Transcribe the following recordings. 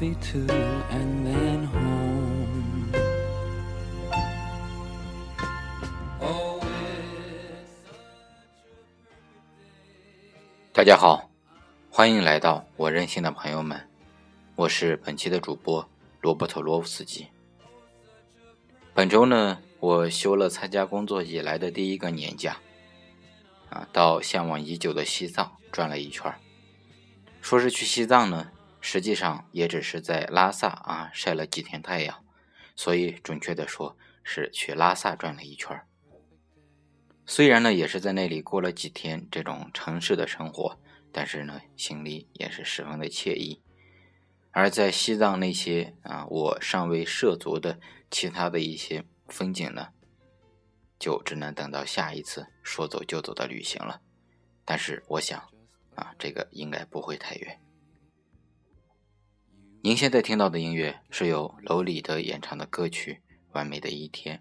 Movie too, and then home. 大家好，欢迎来到我任性的朋友们，我是本期的主播罗伯特·罗夫斯基。本周呢，我休了参加工作以来的第一个年假，啊，到向往已久的西藏转了一圈。说是去西藏呢，实际上也只是在拉萨啊晒了几天太阳，所以准确的说是去拉萨转了一圈。虽然呢，也是在那里过了几天这种城市的生活，但是呢，心里也是十分的惬意。而在西藏那些啊，我尚未涉足的其他的一些风景呢，就只能等到下一次说走就走的旅行了。但是我想，啊，这个应该不会太远。您现在听到的音乐是由楼里的演唱的歌曲《完美的一天》。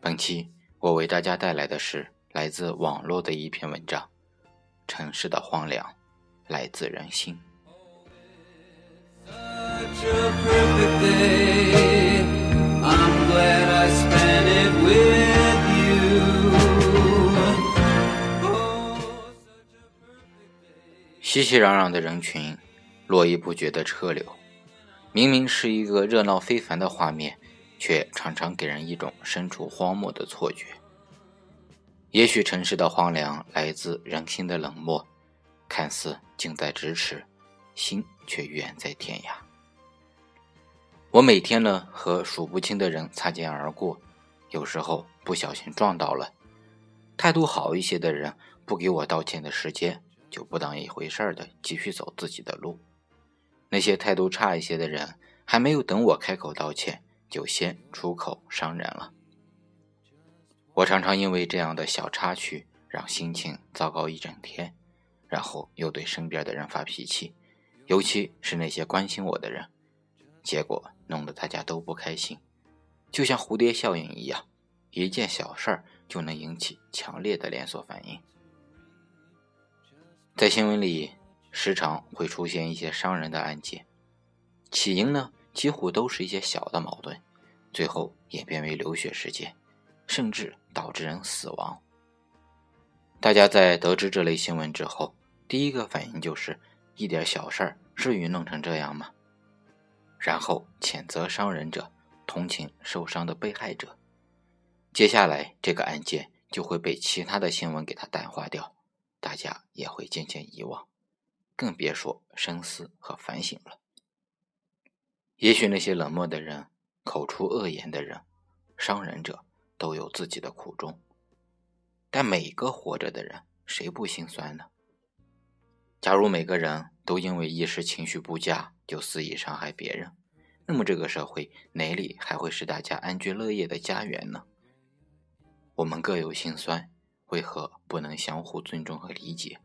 本期我为大家带来的是来自网络的一篇文章：《城市的荒凉来自人心》。熙熙攘攘的人群，络绎不绝的车流，明明是一个热闹非凡的画面，却常常给人一种身处荒漠的错觉。也许城市的荒凉来自人心的冷漠，看似近在咫尺，心却远在天涯。我每天呢和数不清的人擦肩而过，有时候不小心撞到了，态度好一些的人不给我道歉的时间，就不当一回事儿的继续走自己的路；那些态度差一些的人，还没有等我开口道歉，就先出口伤人了。我常常因为这样的小插曲，让心情糟糕一整天，然后又对身边的人发脾气，尤其是那些关心我的人，结果弄得大家都不开心，就像蝴蝶效应一样，一件小事儿就能引起强烈的连锁反应。在新闻里，时常会出现一些伤人的案件，起因呢几乎都是一些小的矛盾，最后演变为流血事件，甚至导致人死亡。大家在得知这类新闻之后，第一个反应就是一点小事儿至于弄成这样吗？然后谴责伤人者，同情受伤的被害者。接下来这个案件就会被其他的新闻给它淡化掉，大家也会渐渐遗忘，更别说深思和反省了。也许那些冷漠的人、口出恶言的人、伤人者都有自己的苦衷，但每个活着的人，谁不心酸呢？假如每个人都因为一时情绪不佳就肆意伤害别人，那么这个社会哪里还会是大家安居乐业的家园呢？我们各有心酸，为何不能相互尊重和理解，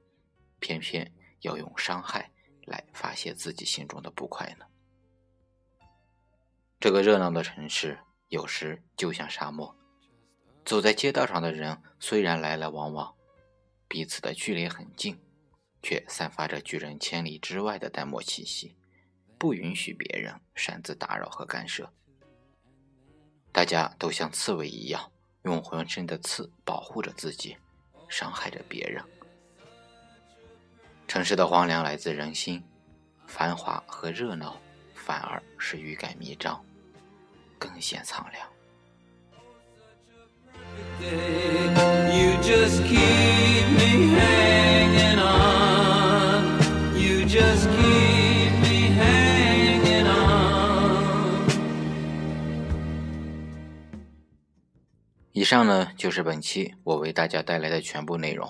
偏偏要用伤害来发泄自己心中的不快呢？这个热闹的城市有时就像沙漠，走在街道上的人虽然来来往往，彼此的距离很近。却散发着拒人千里之外的淡漠气息，不允许别人擅自打扰和干涉。大家都像刺猬一样，用浑身的刺保护着自己，伤害着别人。城市的荒凉来自人心，繁华和热闹反而是欲盖弥彰，更显苍凉。You just keep me hanging on. You just keep me hanging on. 以上呢就是本期我为大家带来的全部内容。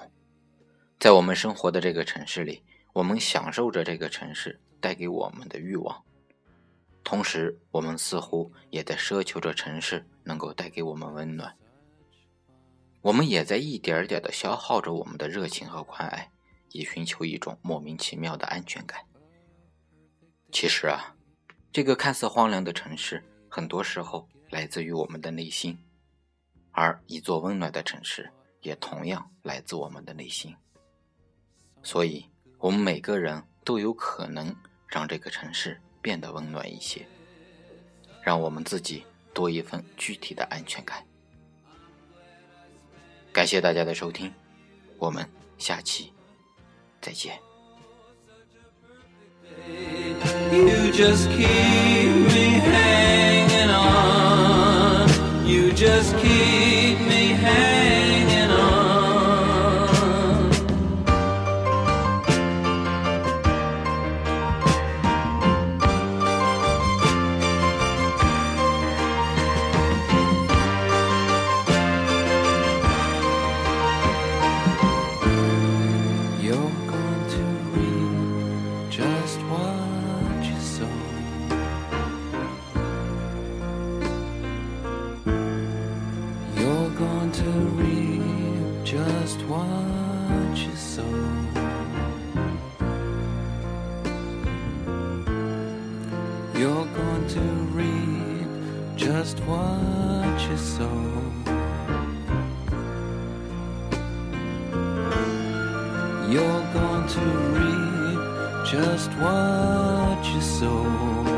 在我们生活的这个城市里，我们享受着这个城市带给我们的欲望，同时我们似乎也在奢求着城市能够带给我们温暖。我们也在一点点的消耗着我们的热情和关爱，以寻求一种莫名其妙的安全感。其实啊，这个看似荒凉的城市，很多时候来自于我们的内心，而一座温暖的城市，也同样来自我们的内心。所以，我们每个人都有可能让这个城市变得温暖一些，让我们自己多一份具体的安全感。感谢大家的收听，我们下期再见。You just keep me hanging on. You just keep what you sow. You're going to reap just what you sow. You're going to reap just what you sow.